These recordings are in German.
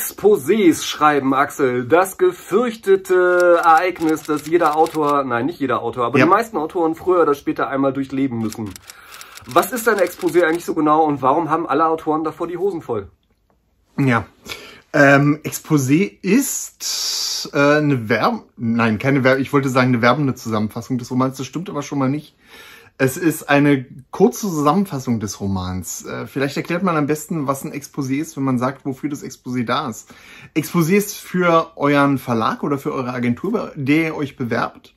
Exposés schreiben, Axel. Das gefürchtete Ereignis, das jeder Autor, nein, nicht jeder Autor, aber Ja. die meisten Autoren früher oder später einmal durchleben müssen. Was ist ein Exposé eigentlich so genau und warum haben alle Autoren davor die Hosen voll? Ja. Ähm, Exposé ist äh, eine Verb... Nein, keine Verb... Ich wollte sagen, eine werbende Zusammenfassung des Romans. Das stimmt aber schon mal nicht. Es ist eine kurze Zusammenfassung des Romans. Äh, vielleicht erklärt man am besten, was ein Exposé ist, wenn man sagt, wofür das Exposé da ist. Exposé ist für euren Verlag oder für eure Agentur, bei der ihr euch bewerbt,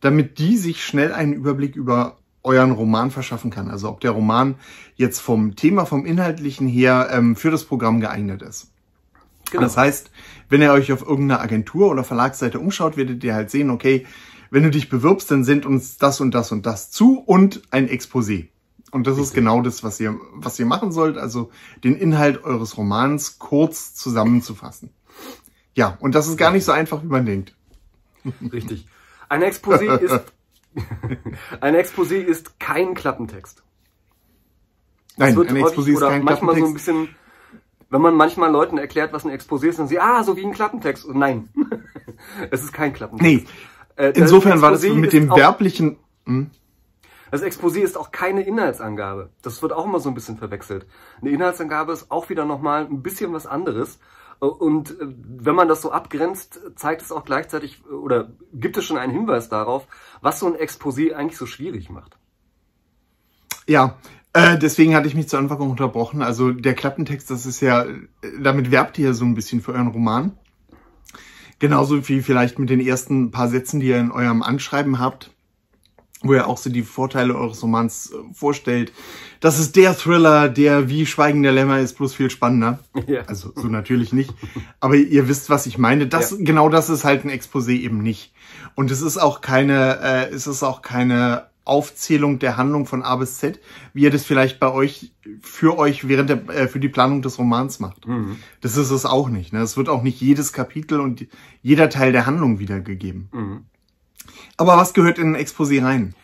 damit die sich schnell einen Überblick über euren Roman verschaffen kann. Also ob der Roman jetzt vom Thema, vom Inhaltlichen her ähm, für das Programm geeignet ist. Genau. Das heißt, wenn ihr euch auf irgendeiner Agentur oder Verlagsseite umschaut, werdet ihr halt sehen, okay, wenn du dich bewirbst, dann sind uns das und das und das zu und ein Exposé. Und das ist genau das, was ihr, was ihr machen sollt, also den Inhalt eures Romans kurz zusammenzufassen. Ja, und das ist gar nicht so einfach, wie man denkt. Richtig. Ein Exposé ist ein Exposé ist kein Klappentext. Nein, ein Exposé ist kein manchmal so ein Klappentext. bisschen, wenn man manchmal Leuten erklärt, was ein Exposé ist, dann sie, ah, so wie ein Klappentext. Und nein, es ist kein Klappentext. Nee, Äh, insofern war das mit dem werblichen... Hm? Das Exposé ist auch keine Inhaltsangabe. Das wird auch immer so ein bisschen verwechselt. Eine Inhaltsangabe ist auch wieder nochmal ein bisschen was anderes. Und äh, wenn man das so abgrenzt, zeigt es auch gleichzeitig äh, oder gibt es schon einen Hinweis darauf, was so ein Exposé eigentlich so schwierig macht. Ja, äh, deswegen hatte ich mich zu Anfang unterbrochen. Also der Klappentext, das ist ja, äh, damit werbt ihr so ein bisschen für euren Roman. Genauso wie vielleicht mit den ersten paar Sätzen, die ihr in eurem Anschreiben habt, wo ihr auch so die Vorteile eures Romans äh, vorstellt. Das ist der Thriller, der wie Schweigen der Lämmer ist, bloß viel spannender. Ja. Also so natürlich nicht. Aber ihr wisst, was ich meine. Das, Ja. genau das ist halt ein Exposé eben nicht. Und es ist auch keine, äh, es ist auch keine Aufzählung der Handlung von A bis Z, wie ihr das vielleicht bei euch, für euch während der, äh, für die Planung des Romans macht. Mhm. Das ist es auch nicht. Ne? Es wird auch nicht jedes Kapitel und jeder Teil der Handlung wiedergegeben. Mhm. Aber was gehört in ein Exposé rein?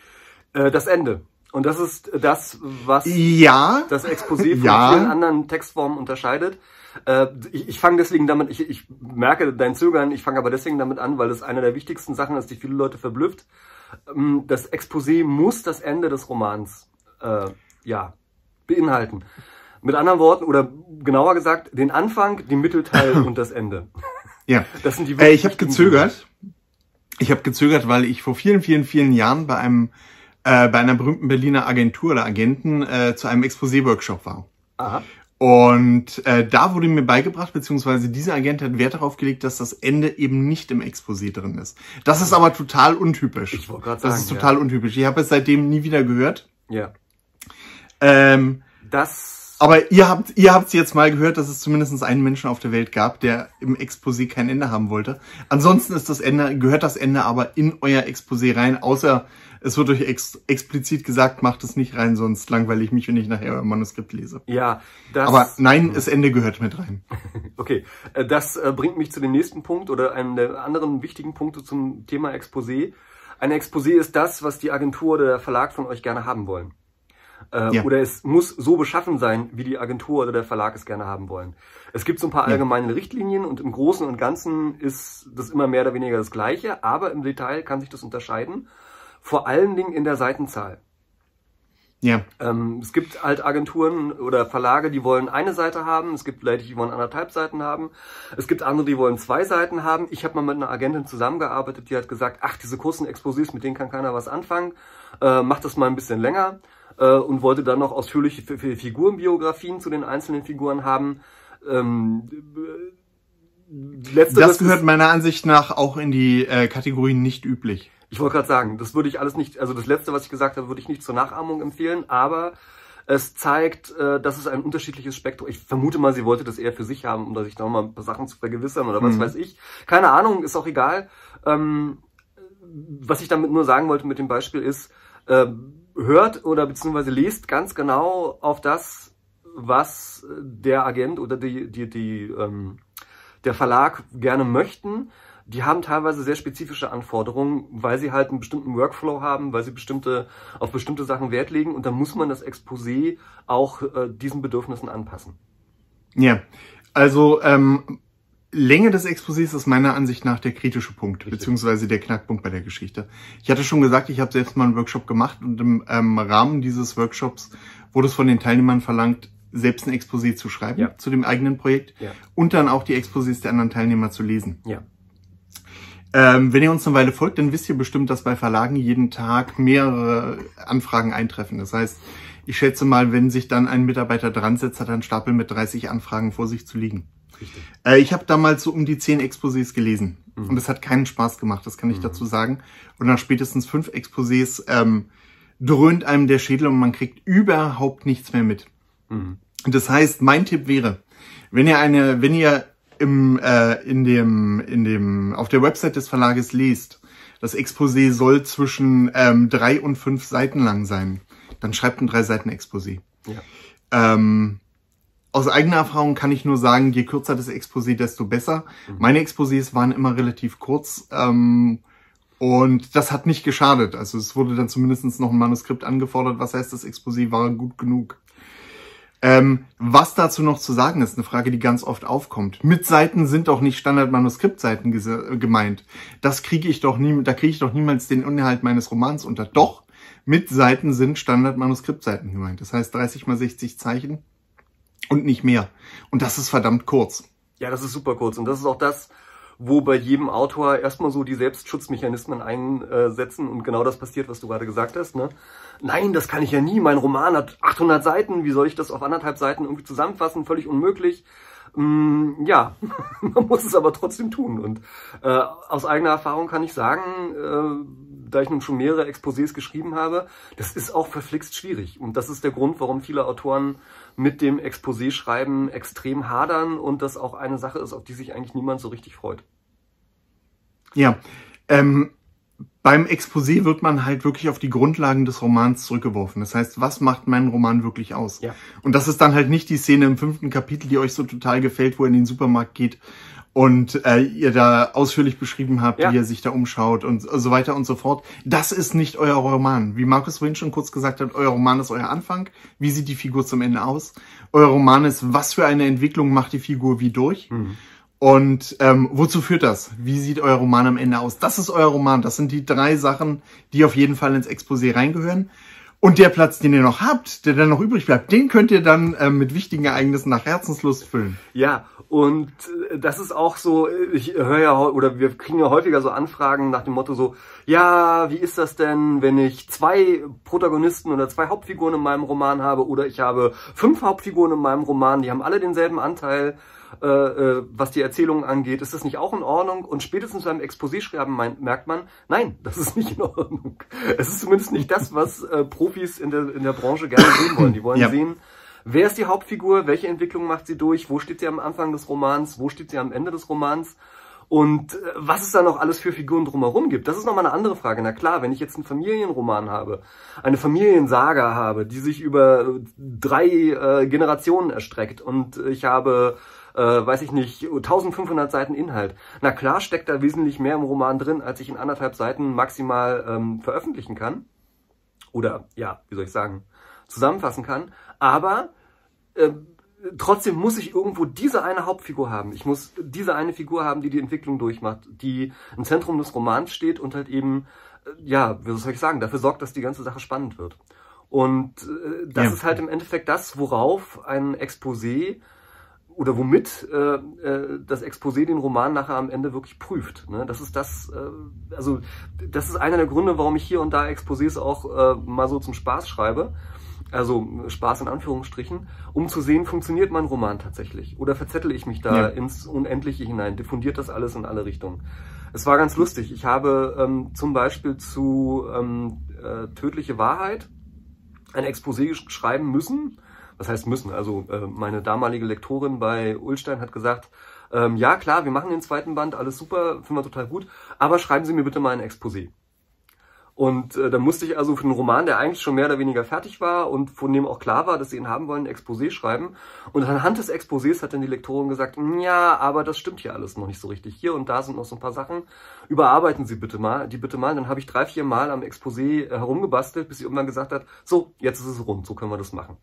Äh, das Ende. Und das ist das, was Ja, das Exposé von Ja. vielen anderen Textformen unterscheidet. Äh, ich ich fange deswegen damit, ich, ich merke dein Zögern, ich fange aber deswegen damit an, weil es eine der wichtigsten Sachen ist, die viele Leute verblüfft. Ähm, Das Exposé muss das Ende des Romans äh, ja, beinhalten. Mit anderen Worten, oder genauer gesagt, den Anfang, den Mittelteil und das Ende. ja. Das sind die Äh, ich habe gezögert. Ich habe gezögert, weil ich vor vielen, vielen, vielen Jahren bei einem äh, bei einer berühmten Berliner Agentur oder Agenten äh, zu einem Exposé-Workshop war. Aha. Und äh, da wurde mir beigebracht, beziehungsweise dieser Agent hat Wert darauf gelegt, dass das Ende eben nicht im Exposé drin ist. Das ist aber total untypisch. Ich wollte gerade Das sagen, ist total ja. untypisch. Ich habe es seitdem nie wieder gehört. Ja. Ähm, Das. Aber ihr habt ihr habt jetzt mal gehört, dass es zumindest einen Menschen auf der Welt gab, der im Exposé kein Ende haben wollte. Ansonsten ist das Ende gehört das Ende aber in euer Exposé rein, außer es wird euch ex explizit gesagt, macht es nicht rein, sonst langweile ich mich, wenn ich nachher euer Manuskript lese. ja, das. Aber nein, das Ende gehört mit rein. Okay, äh, das äh, bringt mich zu dem nächsten Punkt oder einem der anderen wichtigen Punkte zum Thema Exposé. Ein Exposé ist das, was die Agentur oder der Verlag von euch gerne haben wollen. Äh, Ja. Oder es muss so beschaffen sein, wie die Agentur oder der Verlag es gerne haben wollen. Es gibt so ein paar Ja. allgemeine Richtlinien und im Großen und Ganzen ist das immer mehr oder weniger das Gleiche, aber im Detail kann sich das unterscheiden. Vor allen Dingen in der Seitenzahl. Ja, Ähm, es gibt halt Agenturen oder Verlage, die wollen eine Seite haben. Es gibt Leute, die wollen anderthalb Seiten haben. Es gibt andere, die wollen zwei Seiten haben. Ich habe mal mit einer Agentin zusammengearbeitet, die hat gesagt, ach, diese kurzen Exposés, mit denen kann keiner was anfangen. Äh, mach das mal ein bisschen länger. Äh, und wollte dann noch ausführliche Fi- Fi- Figurenbiografien zu den einzelnen Figuren haben. Ähm, äh, letzteres das gehört meiner Ansicht nach auch in die äh, Kategorie nicht üblich. Ich wollte gerade sagen, das würde ich alles nicht, also das letzte, was ich gesagt habe, würde ich nicht zur Nachahmung empfehlen, aber es zeigt, äh, dass es ein unterschiedliches Spektrum. Ich vermute mal, sie wollte das eher für sich haben, um da sich noch mal ein paar Sachen zu vergewissern oder was Mhm. weiß ich. Keine Ahnung, ist auch egal. Ähm, was ich damit nur sagen wollte mit dem Beispiel ist, äh, hört oder beziehungsweise lest ganz genau auf das, was der Agent oder die, die, die, ähm, der Verlag gerne möchten. Die haben teilweise sehr spezifische Anforderungen, weil sie halt einen bestimmten Workflow haben, weil sie bestimmte, auf bestimmte Sachen Wert legen und dann muss man das Exposé auch äh, diesen Bedürfnissen anpassen. Ja, also ähm, Länge des Exposés ist meiner Ansicht nach der kritische Punkt, Richtig. beziehungsweise der Knackpunkt bei der Geschichte. Ich hatte schon gesagt, ich habe selbst mal einen Workshop gemacht und im ähm, Rahmen dieses Workshops wurde es von den Teilnehmern verlangt, selbst ein Exposé zu schreiben ja. zu dem eigenen Projekt ja. und dann auch die Exposés der anderen Teilnehmer zu lesen. Ja. Ähm, wenn ihr uns eine Weile folgt, dann wisst ihr bestimmt, dass bei Verlagen jeden Tag mehrere Anfragen eintreffen. Das heißt, ich schätze mal, wenn sich dann ein Mitarbeiter dran setzt, hat er einen Stapel mit 30 Anfragen vor sich zu liegen. Äh, ich habe damals so um die 10 Exposés gelesen. Mhm. Und es hat keinen Spaß gemacht, das kann ich mhm. dazu sagen. Und nach spätestens fünf Exposés ähm, dröhnt einem der Schädel und man kriegt überhaupt nichts mehr mit. Mhm. Das heißt, mein Tipp wäre, wenn ihr eine, wenn ihr im, äh, in dem, in dem, auf der Website des Verlages liest, das Exposé soll zwischen ähm, drei und fünf Seiten lang sein, dann schreibt ein drei Seiten Exposé. Ja. Ähm, aus eigener Erfahrung kann ich nur sagen, je kürzer das Exposé, desto besser. Mhm. Meine Exposés waren immer relativ kurz ähm, und das hat nicht geschadet. Also es wurde dann zumindest noch ein Manuskript angefordert. Was heißt, das Exposé war gut genug. Ähm, was dazu noch zu sagen ist, eine Frage, die ganz oft aufkommt. Mit Seiten sind doch nicht Standard-Manuskriptseiten gemeint. Das kriege ich doch nie, da kriege ich doch niemals den Inhalt meines Romans unter. Doch, mit Seiten sind Standard-Manuskriptseiten gemeint. Das heißt 30 mal 60 Zeichen und nicht mehr. Und das ist verdammt kurz. Ja, das ist super kurz. Und das ist auch das, wo bei jedem Autor erstmal so die Selbstschutzmechanismen einsetzen und genau das passiert, was du gerade gesagt hast. Ne? Nein, das kann ich ja nie. Mein Roman hat 800 Seiten. Wie soll ich das auf anderthalb Seiten irgendwie zusammenfassen? Völlig unmöglich. Mm, ja, man muss es aber trotzdem tun. Und äh, aus eigener Erfahrung kann ich sagen, äh, da ich nun schon mehrere Exposés geschrieben habe, das ist auch verflixt schwierig. Und das ist der Grund, warum viele Autoren mit dem Exposé-Schreiben extrem hadern und das auch eine Sache ist, auf die sich eigentlich niemand so richtig freut. Ja, ähm, beim Exposé wird man halt wirklich auf die Grundlagen des Romans zurückgeworfen. Das heißt, was macht meinen Roman wirklich aus? Ja. Und das ist dann halt nicht die Szene im fünften Kapitel, die euch so total gefällt, wo ihr in den Supermarkt geht und äh, ihr da ausführlich beschrieben habt, ja. wie ihr sich da umschaut und so weiter und so fort. Das ist nicht euer Roman. Wie Markus vorhin schon kurz gesagt hat, euer Roman ist euer Anfang. Wie sieht die Figur zum Ende aus? Euer Roman ist, was für eine Entwicklung macht die Figur wie durch? Mhm. Und ähm, wozu führt das? Wie sieht euer Roman am Ende aus? Das ist euer Roman. Das sind die drei Sachen, die auf jeden Fall ins Exposé reingehören. Und der Platz, den ihr noch habt, der dann noch übrig bleibt, den könnt ihr dann äh, mit wichtigen Ereignissen nach Herzenslust füllen. Ja, und äh, das ist auch so, ich höre ja, oder wir kriegen ja häufiger so Anfragen nach dem Motto so, ja, wie ist das denn, wenn ich zwei Protagonisten oder zwei Hauptfiguren in meinem Roman habe oder ich habe fünf Hauptfiguren in meinem Roman, die haben alle denselben Anteil, äh, äh, was die Erzählung angeht. Ist das nicht auch in Ordnung? Und spätestens beim Exposé-Schreiben merkt man, nein, das ist nicht in Ordnung. Es ist zumindest nicht das, was äh, Profis in der, in der Branche gerne sehen wollen. Die wollen ja. sehen, Wer ist die Hauptfigur? Welche Entwicklung macht sie durch? Wo steht sie am Anfang des Romans? Wo steht sie am Ende des Romans? Und äh, was es da noch alles für Figuren drumherum gibt, das ist nochmal eine andere Frage. Na klar, wenn ich jetzt einen Familienroman habe, eine Familiensaga habe, die sich über drei äh, Generationen erstreckt und ich habe, äh, weiß ich nicht, 1500 Seiten Inhalt. Na klar steckt da wesentlich mehr im Roman drin, als ich in anderthalb Seiten maximal ähm, veröffentlichen kann. Oder, ja, wie soll ich sagen, zusammenfassen kann. Aber äh, trotzdem muss ich irgendwo diese eine Hauptfigur haben. Ich muss diese eine Figur haben, die die Entwicklung durchmacht, die im Zentrum des Romans steht und halt eben, äh, ja, wie soll ich sagen, dafür sorgt, dass die ganze Sache spannend wird. Und äh, das ja. ist halt im Endeffekt das, worauf ein Exposé oder womit äh, äh, das Exposé den Roman nachher am Ende wirklich prüft. Ne? Das ist das, äh, also das ist einer der Gründe, warum ich hier und da Exposés auch äh, mal so zum Spaß schreibe also Spaß in Anführungsstrichen, um zu sehen, funktioniert mein Roman tatsächlich oder verzettel ich mich da ja. ins Unendliche hinein, diffundiert das alles in alle Richtungen. Es war ganz lustig. Ich habe ähm, zum Beispiel zu ähm, äh, Tödliche Wahrheit ein Exposé schreiben müssen. Was heißt müssen? Also äh, meine damalige Lektorin bei Ulstein hat gesagt, ähm, ja klar, wir machen den zweiten Band, alles super, finden wir total gut, aber schreiben Sie mir bitte mal ein Exposé. Und äh, da musste ich also für einen Roman, der eigentlich schon mehr oder weniger fertig war und von dem auch klar war, dass sie ihn haben wollen, ein Exposé schreiben. Und anhand des Exposés hat dann die Lektorin gesagt, ja, aber das stimmt hier alles noch nicht so richtig. Hier und da sind noch so ein paar Sachen. Überarbeiten Sie bitte mal, die bitte mal. Dann habe ich drei, vier Mal am Exposé äh, herumgebastelt, bis sie irgendwann gesagt hat, so, jetzt ist es rund, so können wir das machen.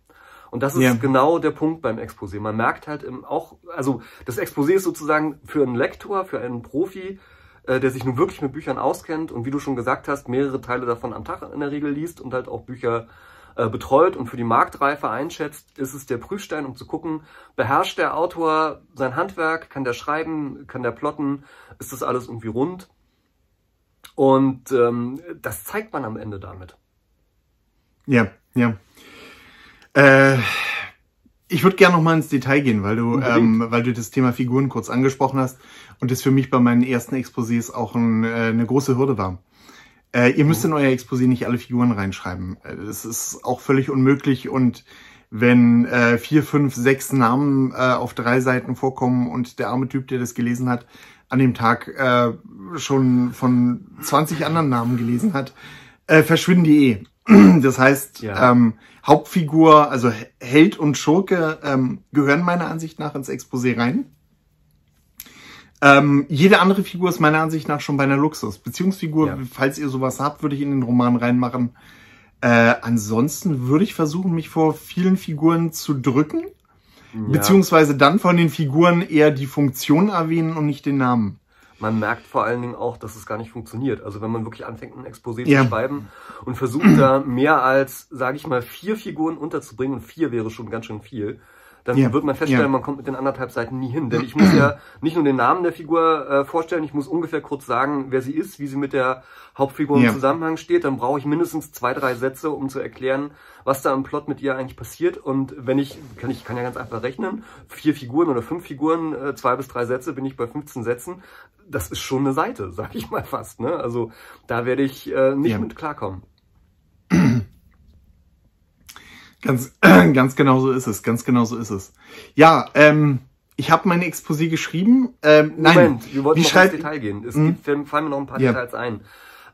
Und das ist Ja. genau der Punkt beim Exposé. Man merkt halt im, auch, also das Exposé ist sozusagen für einen Lektor, für einen Profi, äh, der sich nun wirklich mit Büchern auskennt und wie du schon gesagt hast, mehrere Teile davon am Tag in der Regel liest und halt auch Bücher äh, betreut und für die Marktreife einschätzt, ist es der Prüfstein, um zu gucken, beherrscht der Autor sein Handwerk, kann der schreiben, kann der plotten, ist das alles irgendwie rund? Und ähm, das zeigt man am Ende damit. Ja, ja. Äh, ich würde gerne noch mal ins Detail gehen, weil du, ähm, weil du das Thema Figuren kurz angesprochen hast und das für mich bei meinen ersten Exposés auch ein, äh, eine große Hürde war. Äh, ihr müsst in euer Exposé nicht alle Figuren reinschreiben. Äh, Das ist auch völlig unmöglich und wenn äh, vier, fünf, sechs Namen äh, auf drei Seiten vorkommen und der arme Typ, der das gelesen hat, an dem Tag äh, schon von 20 anderen Namen gelesen hat, äh, verschwinden die eh. Das heißt, Ja. ähm, Hauptfigur, also Held und Schurke, ähm, gehören meiner Ansicht nach ins Exposé rein. Ähm, jede andere Figur ist meiner Ansicht nach schon bei einer Luxus. Beziehungsfigur, Ja. falls ihr sowas habt, würde ich in den Roman reinmachen. Äh, ansonsten würde ich versuchen, mich vor vielen Figuren zu drücken, Ja. beziehungsweise dann von den Figuren eher die Funktion erwähnen und nicht den Namen. Man merkt vor allen Dingen auch, dass es gar nicht funktioniert. Also wenn man wirklich anfängt, ein Exposé Ja. zu schreiben und versucht da mehr als, sage ich mal, vier Figuren unterzubringen, und vier wäre schon ganz schön viel, dann Ja. wird man feststellen, Ja. man kommt mit den anderthalb Seiten nie hin. Denn ich muss ja nicht nur den Namen der Figur äh, vorstellen, ich muss ungefähr kurz sagen, wer sie ist, wie sie mit der Hauptfigur im Ja. Zusammenhang steht. Dann brauche ich mindestens zwei, drei Sätze, um zu erklären, was da im Plot mit ihr eigentlich passiert. Und wenn ich, kann ich kann ja ganz einfach rechnen, vier Figuren oder fünf Figuren, äh, zwei bis drei Sätze, bin ich bei 15 Sätzen. Das ist schon eine Seite, sag ich mal fast. Ne? Also da werde ich äh, nicht mit klarkommen. Ganz, ganz genau so ist es. Ganz genau so ist es. Ja, ähm, ich habe mein Exposé geschrieben. Ähm, nein, Moment, wir wollten noch ins Detail gehen. Es Mhm. gibt, fallen mir noch ein paar Ja. Details ein.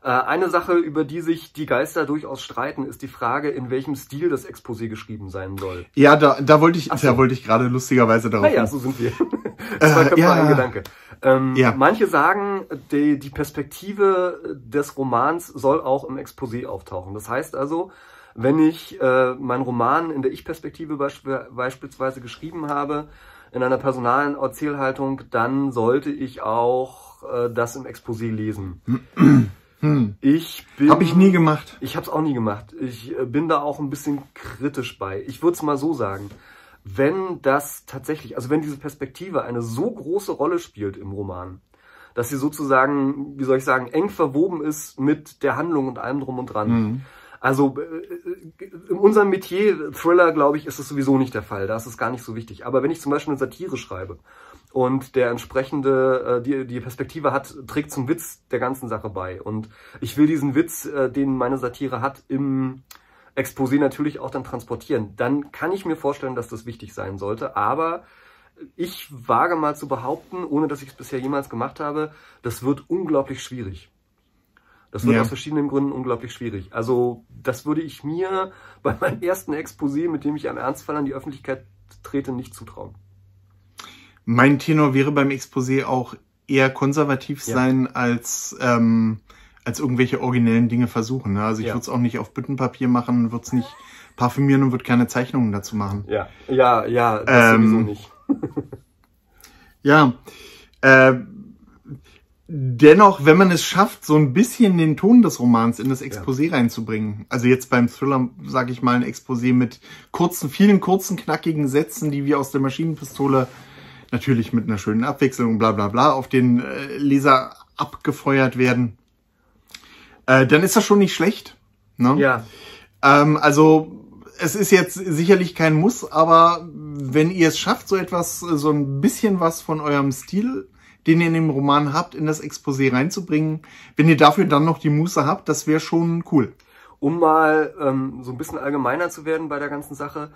Äh, eine Sache, über die sich die Geister durchaus streiten, ist die Frage, in welchem Stil das Exposé geschrieben sein soll. Ja, da, da wollte ich, Ach so. da wollte ich gerade lustigerweise darauf. Naja, so sind wir. Zwei Köpfe, ja. ein Gedanke. Ähm, Ja. Manche sagen, die, die Perspektive des Romans soll auch im Exposé auftauchen. Das heißt also, wenn ich äh, meinen Roman in der Ich-Perspektive beisp beispielsweise geschrieben habe, in einer personalen Erzählhaltung, dann sollte ich auch äh, das im Exposé lesen. Hm. Ich bin. Habe ich nie gemacht. Ich habe es auch nie gemacht. Ich äh, bin da auch ein bisschen kritisch bei. Ich würde es mal so sagen. Wenn das tatsächlich, also wenn diese Perspektive eine so große Rolle spielt im Roman, dass sie sozusagen, wie soll ich sagen, eng verwoben ist mit der Handlung und allem drum und dran. Mhm. Also äh, in unserem Metier, Thriller, glaube ich, ist es sowieso nicht der Fall. Da ist es gar nicht so wichtig. Aber wenn ich zum Beispiel eine Satire schreibe und der entsprechende, äh, die, die Perspektive hat, trägt zum Witz der ganzen Sache bei. Und ich will diesen Witz, äh, den meine Satire hat, im Exposé natürlich auch dann transportieren. Dann kann ich mir vorstellen, dass das wichtig sein sollte. Aber ich wage mal zu behaupten, ohne dass ich es bisher jemals gemacht habe, das wird unglaublich schwierig. Das wird Ja. aus verschiedenen Gründen unglaublich schwierig. Also das würde ich mir bei meinem ersten Exposé, mit dem ich am Ernstfall an die Öffentlichkeit trete, nicht zutrauen. Mein Tenor wäre beim Exposé auch eher konservativ Ja. sein als ähm, als irgendwelche originellen Dinge versuchen. Ne? Also ich Ja. würde es auch nicht auf Büttenpapier machen, würde es nicht parfümieren und würde keine Zeichnungen dazu machen. Ja, ja, ja, das Ähm, sowieso nicht. Ja. Äh, dennoch, wenn man es schafft, so ein bisschen den Ton des Romans in das Exposé reinzubringen. Also jetzt beim Thriller, sage ich mal, ein Exposé mit kurzen, vielen kurzen, knackigen Sätzen, die wie aus der Maschinenpistole natürlich mit einer schönen Abwechslung, bla bla bla, auf den äh, Leser abgefeuert werden. Äh, dann ist das schon nicht schlecht. Ne? Ja, Ähm, also es ist jetzt sicherlich kein Muss, aber wenn ihr es schafft, so etwas, so ein bisschen was von eurem Stil, den ihr in dem Roman habt, in das Exposé reinzubringen, wenn ihr dafür dann noch die Muße habt, das wäre schon cool. um mal ähm, so ein bisschen allgemeiner zu werden bei der ganzen Sache.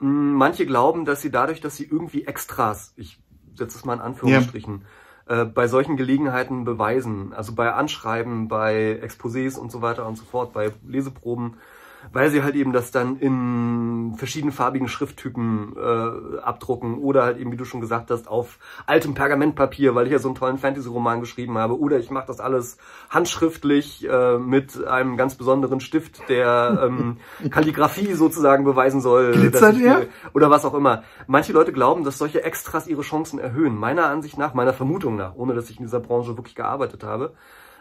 mh, Manche glauben, dass sie dadurch, dass sie irgendwie Extras, ich setze es mal in Anführungsstrichen, äh, bei solchen Gelegenheiten beweisen, also bei Anschreiben, bei Exposés und so weiter und so fort, bei Leseproben, weil sie halt eben das dann in verschiedenfarbigen Schrifttypen äh, abdrucken oder halt eben, wie du schon gesagt hast, auf altem Pergamentpapier, weil ich ja so einen tollen Fantasy-Roman geschrieben habe. Oder ich mache das alles handschriftlich äh, mit einem ganz besonderen Stift, der ähm, Kalligrafie sozusagen beweisen soll. Glitzert er? Oder was auch immer. Manche Leute glauben, dass solche Extras ihre Chancen erhöhen. Meiner Ansicht nach, meiner Vermutung nach, ohne dass ich in dieser Branche wirklich gearbeitet habe,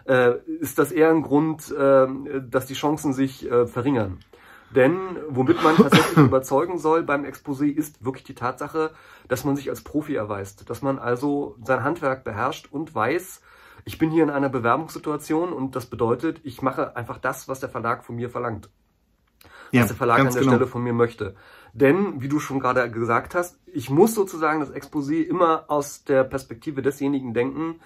äh, ist das eher ein Grund, äh, dass die Chancen sich äh, verringern. Denn womit man tatsächlich überzeugen soll beim Exposé ist wirklich die Tatsache, dass man sich als Profi erweist, dass man also sein Handwerk beherrscht und weiß, ich bin hier in einer Bewerbungssituation und das bedeutet, ich mache einfach das, was der Verlag von mir verlangt. Ja, was der Verlag an der genau. Stelle von mir möchte. Denn, wie du schon gerade gesagt hast, ich muss sozusagen das Exposé immer aus der Perspektive desjenigen denken,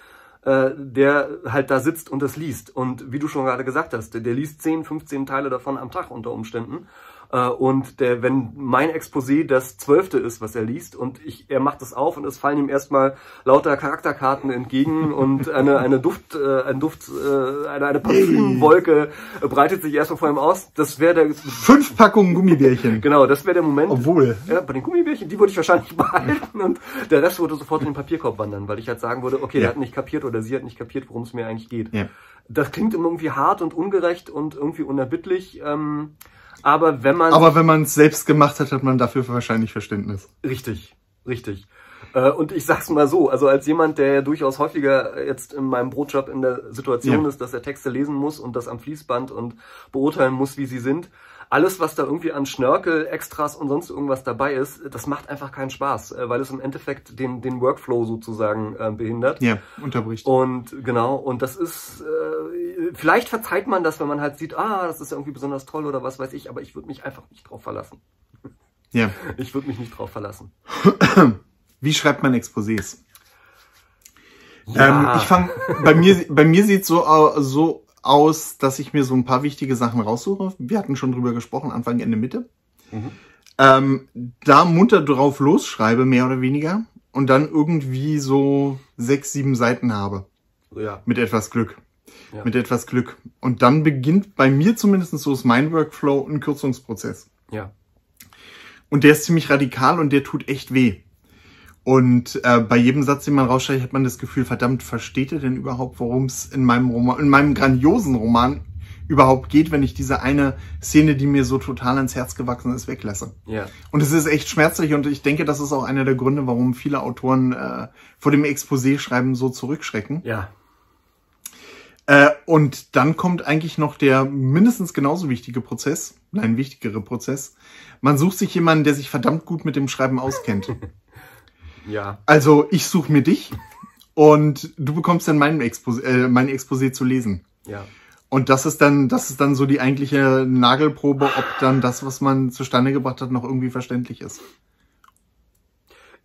äh, der halt da sitzt und das liest. Und wie du schon gerade gesagt hast, der, der liest 10, 15 Teile davon am Tag unter Umständen. Äh, und der, wenn mein Exposé das zwölfte ist, was er liest, und ich, er macht es auf und es fallen ihm erstmal lauter Charakterkarten entgegen und eine, eine Duft, äh, ein Duft, äh, eine, eine Parfümwolke breitet sich erstmal vor ihm aus. Das wäre der, Fünf Packungen Gummibärchen. genau, das wäre der Moment. Obwohl. Ja, bei den Gummibärchen, die würde ich wahrscheinlich behalten und der Rest würde sofort in den Papierkorb wandern, weil ich halt sagen würde, okay, Ja. der hat nicht kapiert oder sie hat nicht kapiert, worum es mir eigentlich geht. Ja. Das klingt immer irgendwie hart und ungerecht und irgendwie unerbittlich, ähm, aber wenn man Aber wenn man es selbst gemacht hat, hat man dafür wahrscheinlich Verständnis. Richtig, richtig. Äh, Und ich sag's mal so, also als jemand, der ja durchaus häufiger jetzt in meinem Brotjob in der Situation Ja. ist, dass er Texte lesen muss und das am Fließband und beurteilen muss, wie sie sind, alles, was da irgendwie an Schnörkel, Extras und sonst irgendwas dabei ist, das macht einfach keinen Spaß, äh, weil es im Endeffekt den, den Workflow sozusagen äh, behindert. Ja, unterbricht. Und genau, und das ist, äh, vielleicht verzeiht man das, wenn man halt sieht, ah, das ist irgendwie besonders toll oder was weiß ich, aber ich würde mich einfach nicht drauf verlassen. Ja. Ich würde mich nicht drauf verlassen. Wie schreibt man Exposés? Ja. Ähm, ich fange bei mir bei mir sieht so so aus, dass ich mir so ein paar wichtige Sachen raussuche. Wir hatten schon drüber gesprochen, Anfang Ende Mitte. Mhm. Ähm, da munter drauf losschreibe, mehr oder weniger, und dann irgendwie so sechs, sieben Seiten habe. Ja. Mit etwas Glück. Ja. Mit etwas Glück. Und dann beginnt bei mir zumindest so ist mein Workflow ein Kürzungsprozess. Ja. Und der ist ziemlich radikal und der tut echt weh. Und äh, bei jedem Satz, den man rausschreibt, hat man das Gefühl, verdammt, versteht ihr denn überhaupt, worum es in meinem Roman, in meinem grandiosen Roman überhaupt geht, wenn ich diese eine Szene, die mir so total ans Herz gewachsen ist, weglasse. Ja. Und es ist echt schmerzlich und ich denke, das ist auch einer der Gründe, warum viele Autoren äh, vor dem Exposé-Schreiben so zurückschrecken. Ja. Äh, und dann kommt eigentlich noch der mindestens genauso wichtige Prozess, nein, wichtigere Prozess. Man sucht sich jemanden, der sich verdammt gut mit dem Schreiben auskennt. Ja. Also ich suche mir dich und du bekommst dann mein Exposé, äh, mein Exposé zu lesen. Ja. Und das ist dann, das ist dann so die eigentliche Nagelprobe, ob dann das, was man zustande gebracht hat, noch irgendwie verständlich ist.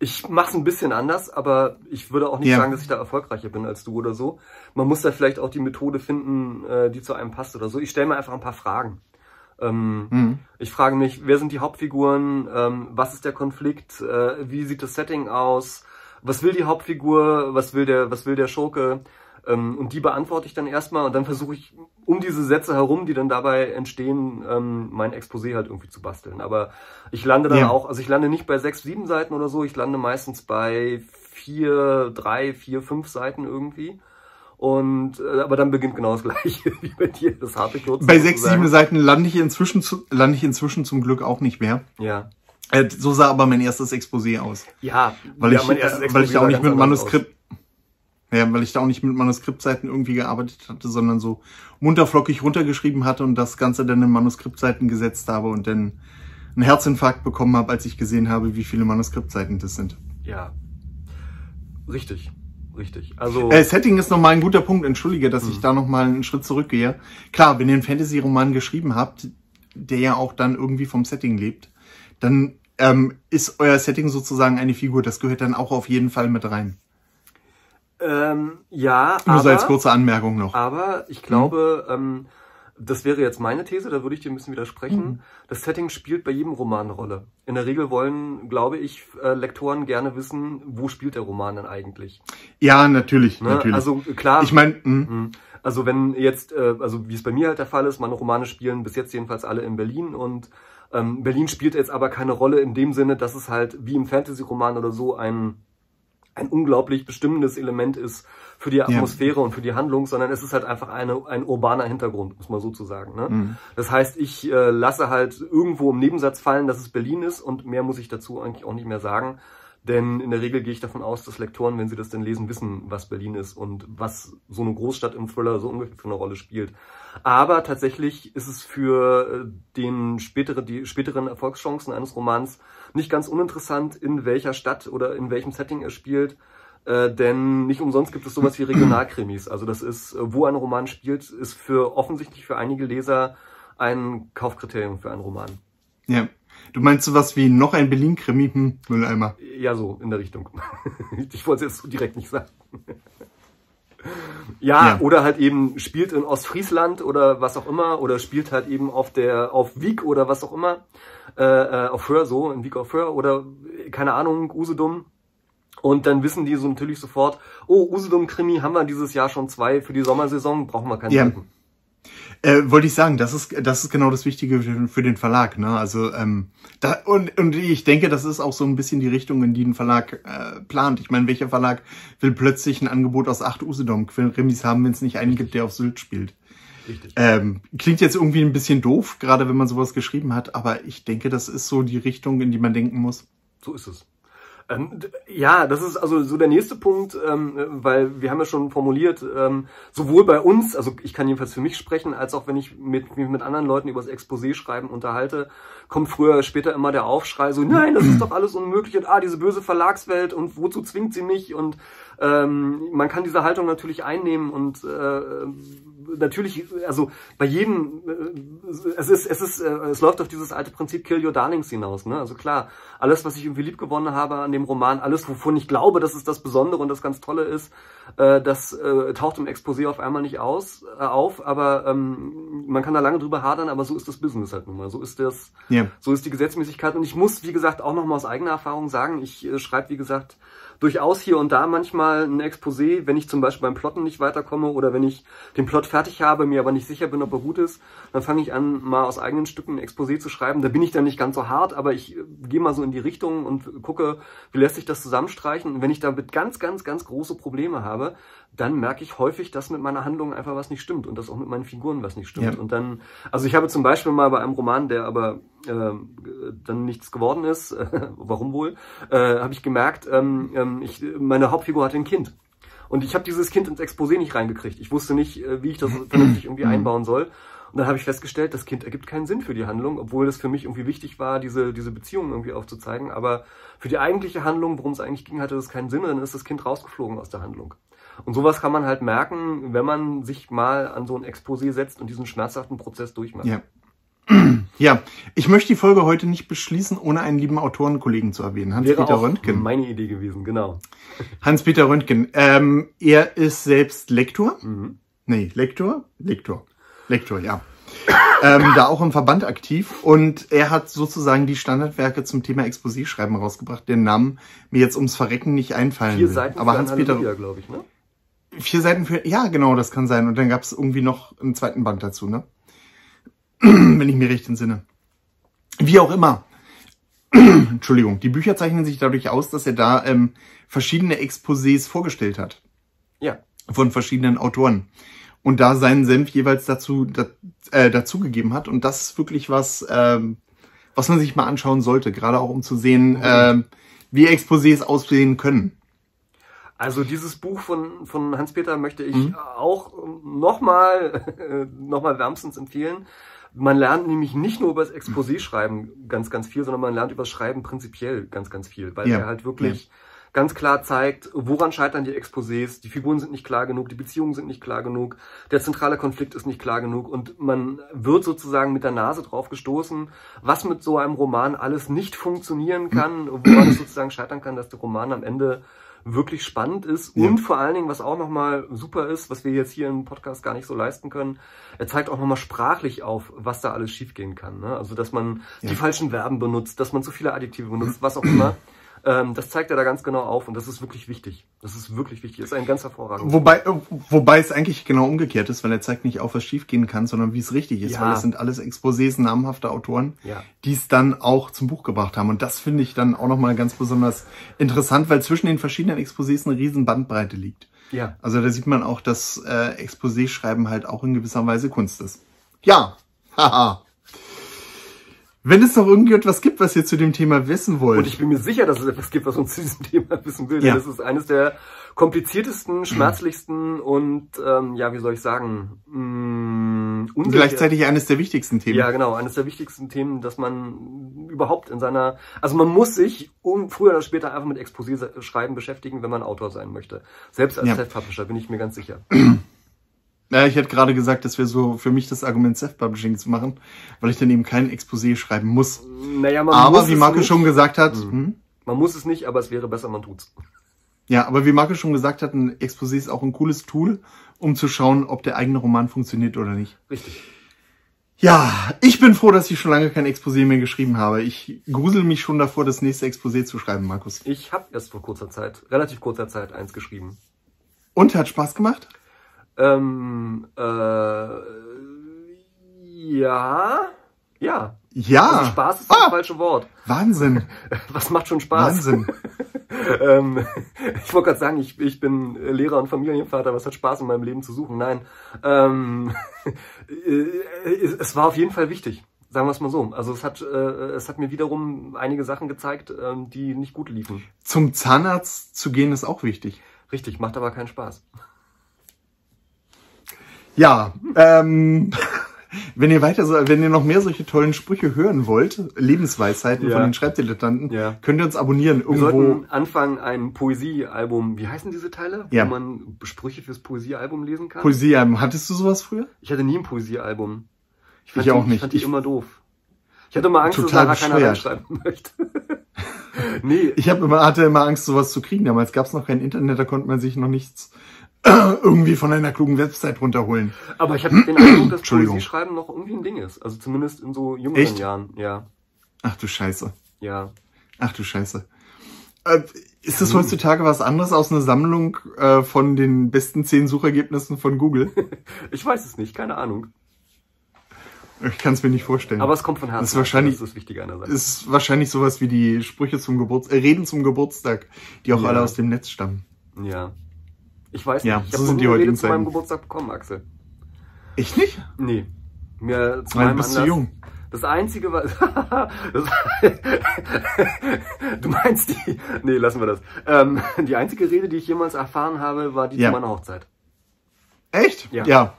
Ich mache es ein bisschen anders, aber ich würde auch nicht Ja. sagen, dass ich da erfolgreicher bin als du oder so. Man muss da vielleicht auch die Methode finden, äh, die zu einem passt oder so. Ich stelle mir einfach ein paar Fragen. Ähm, Mhm. Ich frage mich, wer sind die Hauptfiguren? Ähm, was ist der Konflikt? Äh, wie sieht das Setting aus? Was will die Hauptfigur? Was will der, was will der Schurke? Ähm, und die beantworte ich dann erstmal und dann versuche ich um diese Sätze herum, die dann dabei entstehen, ähm, mein Exposé halt irgendwie zu basteln. Aber ich lande dann Ja. auch, also ich lande nicht bei sechs, sieben Seiten oder so, ich lande meistens bei vier, drei, vier, fünf Seiten irgendwie. Und äh, aber dann beginnt genau das gleiche wie bei dir, das harte Kürzen. Bei sechs, sieben Seiten lande ich inzwischen, zu, lande ich inzwischen zum Glück auch nicht mehr. Ja. Äh, so sah aber mein erstes Exposé aus. Ja, Weil ja, ich, mein äh, weil ich da auch nicht mit Manuskript, ja, weil ich da auch nicht mit Manuskriptseiten irgendwie gearbeitet hatte, sondern so munterflockig runtergeschrieben hatte und das Ganze dann in Manuskriptseiten gesetzt habe und dann einen Herzinfarkt bekommen habe, als ich gesehen habe, wie viele Manuskriptseiten das sind. Ja. Richtig. Richtig. Also. Äh, Setting ist nochmal ein guter Punkt, entschuldige, dass Hm. ich da nochmal einen Schritt zurückgehe. Klar, wenn ihr einen Fantasy-Roman geschrieben habt, der ja auch dann irgendwie vom Setting lebt, dann ähm, ist euer Setting sozusagen eine Figur. Das gehört dann auch auf jeden Fall mit rein. ähm, ja, Nur aber, so als kurze Anmerkung noch. aber ich glaube, ähm, das wäre jetzt meine These, da würde ich dir ein bisschen widersprechen. Mhm. Das Setting spielt bei jedem Roman eine Rolle. In der Regel wollen, glaube ich, äh, Lektoren gerne wissen, wo spielt der Roman denn eigentlich. Ja, natürlich, Ne? natürlich. Also klar. ich meine, Mhm. Also wenn jetzt, äh, also wie es bei mir halt der Fall ist, meine Romane spielen bis jetzt jedenfalls alle in Berlin und ähm, Berlin spielt jetzt aber keine Rolle in dem Sinne, dass es halt wie im Fantasy-Roman oder so ein ein unglaublich bestimmendes Element ist für die Atmosphäre ja. und für die Handlung, sondern es ist halt einfach eine, ein urbaner Hintergrund, muss man so zu sagen. Ne? Mhm. Das heißt, ich äh, lasse halt irgendwo im Nebensatz fallen, dass es Berlin ist und mehr muss ich dazu eigentlich auch nicht mehr sagen. Denn in der Regel gehe ich davon aus, dass Lektoren, wenn sie das denn lesen, wissen, was Berlin ist und was so eine Großstadt im Thriller so ungefähr für eine Rolle spielt. Aber tatsächlich ist es für äh, den spätere, die späteren Erfolgschancen eines Romans nicht ganz uninteressant, in welcher Stadt oder in welchem Setting er spielt. Äh, denn nicht umsonst gibt es sowas wie Regionalkrimis. Also das ist, äh, wo ein Roman spielt, ist für offensichtlich für einige Leser ein Kaufkriterium für einen Roman. Ja. Du meinst sowas wie noch ein Berlin-Krimi? Hm, Mülleimer. Ja, so, in der Richtung. ich wollte es jetzt direkt nicht sagen. Ja, ja, oder halt eben spielt in Ostfriesland oder was auch immer, oder spielt halt eben auf der, auf Wieg oder was auch immer, äh, äh auf Föhr, so, in Wieg auf Föhr, oder, keine Ahnung, Usedom. Und dann wissen die so natürlich sofort, oh, Usedom-Krimi haben wir dieses Jahr schon zwei für die Sommersaison, brauchen wir keinen ja. Äh, Wollte ich sagen, das ist das ist genau das Wichtige für, für den Verlag. Ne? Also ähm, da und und ich denke, das ist auch so ein bisschen die Richtung, in die ein Verlag äh, plant. Ich meine, welcher Verlag will plötzlich ein Angebot aus acht Usedom-Remis haben, wenn es nicht einen gibt, der auf Sylt spielt? Richtig. Ähm, klingt jetzt irgendwie ein bisschen doof, gerade wenn man sowas geschrieben hat, aber ich denke, das ist so die Richtung, in die man denken muss. So ist es. Ähm, ja, das ist also so der nächste Punkt, ähm, weil wir haben ja schon formuliert, ähm, sowohl bei uns, also ich kann jedenfalls für mich sprechen, als auch wenn ich mit, mich mit anderen Leuten über das Exposé schreiben unterhalte, kommt früher oder später immer der Aufschrei so, nein, das ist doch alles unmöglich und ah, diese böse Verlagswelt und wozu zwingt sie mich? Und ähm, man kann diese Haltung natürlich einnehmen und äh, natürlich, also bei jedem, äh, es ist, es ist, äh, es läuft auf dieses alte Prinzip Kill Your Darlings hinaus. Ne? Also klar, alles, was ich irgendwie lieb gewonnen habe an dem Roman, alles, wovon ich glaube, dass es das Besondere und das ganz Tolle ist, äh, das äh, taucht im Exposé auf einmal nicht aus, äh, auf, aber ähm, man kann da lange drüber hadern, aber so ist das Business halt nun mal. So ist das, yeah. so ist die Gesetzmäßigkeit. Und ich muss, wie gesagt, auch nochmal aus eigener Erfahrung sagen, ich äh, schreibe, wie gesagt, durchaus hier und da manchmal ein Exposé, wenn ich zum Beispiel beim Plotten nicht weiterkomme oder wenn ich den Plot fertig habe, mir aber nicht sicher bin, ob er gut ist, dann fange ich an, mal aus eigenen Stücken ein Exposé zu schreiben. Da bin ich dann nicht ganz so hart, aber ich äh, gehe mal so in die Richtung und gucke, wie lässt sich das zusammenstreichen. Und wenn ich damit ganz, ganz, ganz große Probleme habe, dann merke ich häufig, dass mit meiner Handlung einfach was nicht stimmt und dass auch mit meinen Figuren was nicht stimmt. Ja. Und dann, also ich habe zum Beispiel mal bei einem Roman, der aber äh, dann nichts geworden ist, warum wohl, äh, habe ich gemerkt, ähm, ähm, ich, meine Hauptfigur hatte ein Kind. Und ich habe dieses Kind ins Exposé nicht reingekriegt. Ich wusste nicht, äh, wie ich das vernünftig irgendwie einbauen soll. Und dann habe ich festgestellt, das Kind ergibt keinen Sinn für die Handlung, obwohl es für mich irgendwie wichtig war, diese, diese Beziehung irgendwie aufzuzeigen. Aber für die eigentliche Handlung, worum es eigentlich ging, hatte das keinen Sinn. Und dann ist das Kind rausgeflogen aus der Handlung. Und sowas kann man halt merken, wenn man sich mal an so ein Exposé setzt und diesen schmerzhaften Prozess durchmacht. Ja. Ja, ich möchte die Folge heute nicht beschließen, ohne einen lieben Autorenkollegen zu erwähnen. Hans-Peter Röntgen. Meine Idee gewesen, genau. Hans-Peter Röntgen. Ähm, er ist selbst Lektor. Mhm. Nee, Lektor? Lektor. Lektor, ja. ähm, da auch im Verband aktiv und er hat sozusagen die Standardwerke zum Thema Exposé-Schreiben rausgebracht, den Namen mir jetzt ums Verrecken nicht einfallen Vier Seiten will. Aber Hans-Peter, glaube ich, ne? Vier Seiten für, ja, genau, das kann sein. Und dann gab es irgendwie noch einen zweiten Band dazu, ne? Wenn ich mir recht entsinne. Wie auch immer. Entschuldigung, die Bücher zeichnen sich dadurch aus, dass er da ähm, verschiedene Exposés vorgestellt hat. Ja. Von verschiedenen Autoren. Und da seinen Senf jeweils dazu, da, äh, dazugegeben hat. Und das ist wirklich was, ähm, was man sich mal anschauen sollte. Gerade auch um zu sehen, mhm. äh, wie Exposés aussehen können. Also dieses Buch von, von Hans-Peter möchte ich mhm. auch nochmal noch mal wärmstens empfehlen. Man lernt nämlich nicht nur über das Exposé schreiben ganz, ganz viel, sondern man lernt über das Schreiben prinzipiell ganz, ganz viel, weil ja. er halt wirklich ja. ganz klar zeigt, woran scheitern die Exposés, die Figuren sind nicht klar genug, die Beziehungen sind nicht klar genug, der zentrale Konflikt ist nicht klar genug und man wird sozusagen mit der Nase drauf gestoßen, was mit so einem Roman alles nicht funktionieren kann, woran es sozusagen scheitern kann, dass der Roman am Ende wirklich spannend ist ja. und vor allen Dingen, was auch nochmal super ist, was wir jetzt hier im Podcast gar nicht so leisten können, er zeigt auch nochmal sprachlich auf, was da alles schiefgehen kann. Ne? Also, dass man ja. die falschen Verben benutzt, dass man zu viele Adjektive benutzt, was auch immer. Ähm, das zeigt er da ganz genau auf und das ist wirklich wichtig. Das ist wirklich wichtig. Das ist ein ganz hervorragender. Wobei, äh, wobei es eigentlich genau umgekehrt ist, weil er zeigt nicht auf, was schiefgehen kann, sondern wie es richtig ist, Ja. weil es sind alles Exposés namhafter Autoren, Ja. die es dann auch zum Buch gebracht haben. Und das finde ich dann auch nochmal ganz besonders interessant, weil zwischen den verschiedenen Exposés eine riesen Bandbreite liegt. Ja. Also da sieht man auch, dass äh, Exposé-Schreiben halt auch in gewisser Weise Kunst ist. Ja, haha. Wenn es noch irgendetwas gibt, was ihr zu dem Thema wissen wollt. Und ich bin mir sicher, dass es etwas gibt, was uns zu diesem Thema wissen will. Ja. Das ist eines der kompliziertesten, schmerzlichsten und, ähm, ja, wie soll ich sagen, mh, unsicher- gleichzeitig eines der wichtigsten Themen. Ja, genau, eines der wichtigsten Themen, dass man überhaupt in seiner, also man muss sich um, früher oder später einfach mit Exposé schreiben beschäftigen, wenn man Autor sein möchte. Selbst als Ja. Self-Publisher bin ich mir ganz sicher. Ja, ich hätte gerade gesagt, das wäre so für mich das Argument, Self-Publishing zu machen, weil ich dann eben kein Exposé schreiben muss. Naja, man Aber muss wie Marco nicht. schon gesagt hat, hm? Man muss es nicht, aber es wäre besser, man tut's. ja, aber wie Marco schon gesagt hat, ein Exposé ist auch ein cooles Tool, um zu schauen, ob der eigene Roman funktioniert oder nicht. Richtig. Ja, ich bin froh, dass ich schon lange kein Exposé mehr geschrieben habe. Ich grusel mich schon davor, das nächste Exposé zu schreiben, Markus. Ich habe erst vor kurzer Zeit, relativ kurzer Zeit, eins geschrieben. Und hat Spaß gemacht? Ähm, äh, ja, ja. Ja. Also Spaß ist das Ah, falsche Wort. Wahnsinn. Was macht schon Spaß? Wahnsinn. ähm, ich wollte gerade sagen, ich, ich bin Lehrer und Familienvater, was hat Spaß in meinem Leben zu suchen? Nein. Ähm, äh, es, es war auf jeden Fall wichtig. Sagen wir es mal so. Also es hat, äh, es hat mir wiederum einige Sachen gezeigt, ähm, die nicht gut liefen. Zum Zahnarzt zu gehen ist auch wichtig. Richtig, macht aber keinen Spaß. Ja, ähm, wenn ihr weiter, so, wenn ihr noch mehr solche tollen Sprüche hören wollt, Lebensweisheiten Ja. von den Schreibdilettanten, Ja. könnt ihr uns abonnieren Wir irgendwo. sollten anfangen, ein Poesiealbum, wie heißen diese Teile? Ja. Wo man Sprüche fürs Poesiealbum lesen kann? Poesiealbum. Hattest du sowas früher? ich hatte nie ein Poesiealbum. Ich, Ich die, auch nicht. Ich fand die Ich- immer doof. Ich hatte immer Angst, Total dass Sarah keiner reinschreiben möchte. nee, Ich hab immer, hatte immer Angst, sowas zu kriegen. Damals gab es noch kein Internet, da konnte man sich noch nichts irgendwie von einer klugen Website runterholen. aber ich habe den Eindruck, dass Entschuldigung. Poesieschreiben noch irgendwie ein Ding ist. Also zumindest in so jüngeren Echt? Jahren. Ja, Ach du Scheiße. ja. Ach du Scheiße. Äh, ist das heutzutage was anderes aus einer Sammlung äh, von den besten zehn Suchergebnissen von Google? Ich weiß es nicht, keine Ahnung. Ich kann es mir nicht vorstellen. Aber es kommt von Herzen. Das ist wahrscheinlich- Das ist das Wichtige an der Sache. ist wahrscheinlich sowas wie die Sprüche zum Geburtstag, äh, Reden zum Geburtstag, die auch Ja. alle aus dem Netz stammen. Ja. Ich weiß Ja, nicht. Ich so sind die Rede zu meinem. Geburtstag bekommen, Axel. Ich nicht? Nee. Mir zu Weil meinem du bist zu Anlass. jung. Das einzige war. das, du meinst die. Nee, lassen wir das. Ähm, die einzige Rede, die ich jemals erfahren habe, war die Ja. zu meiner Hochzeit. Echt? Ja.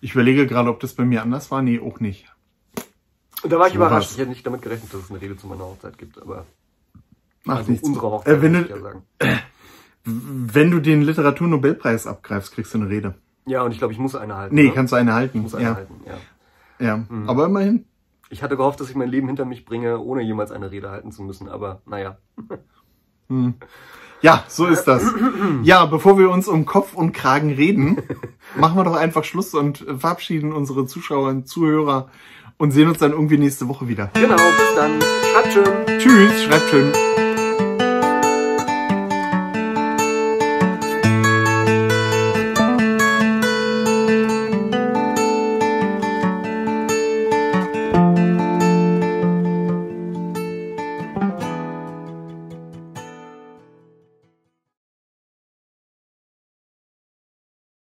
Ich überlege gerade, ob das bei mir anders war. Nee, auch nicht. Und da war ich So überrascht. was. Ich hätte nicht damit gerechnet, dass es eine Rede zu meiner Hochzeit gibt, aber. Macht also nichts. unsere Hochzeit, Äh, wenn, ich du, ja sagen. wenn du den Literaturnobelpreis abgreifst, kriegst du eine Rede. Ja, und ich glaube, ich muss eine halten. Nee, ne? kannst du eine ich halten. muss eine Ja, halten, ja. ja. Mhm. Aber immerhin. Ich hatte gehofft, dass ich mein Leben hinter mich bringe, ohne jemals eine Rede halten zu müssen, aber naja. Hm. Ja, so ist das. Ja, bevor wir uns um Kopf und Kragen reden, machen wir doch einfach Schluss und verabschieden unsere Zuschauer und Zuhörer und sehen uns dann irgendwie nächste Woche wieder. Genau, bis dann. Schreibt schön. Tschüss, schreibt schön.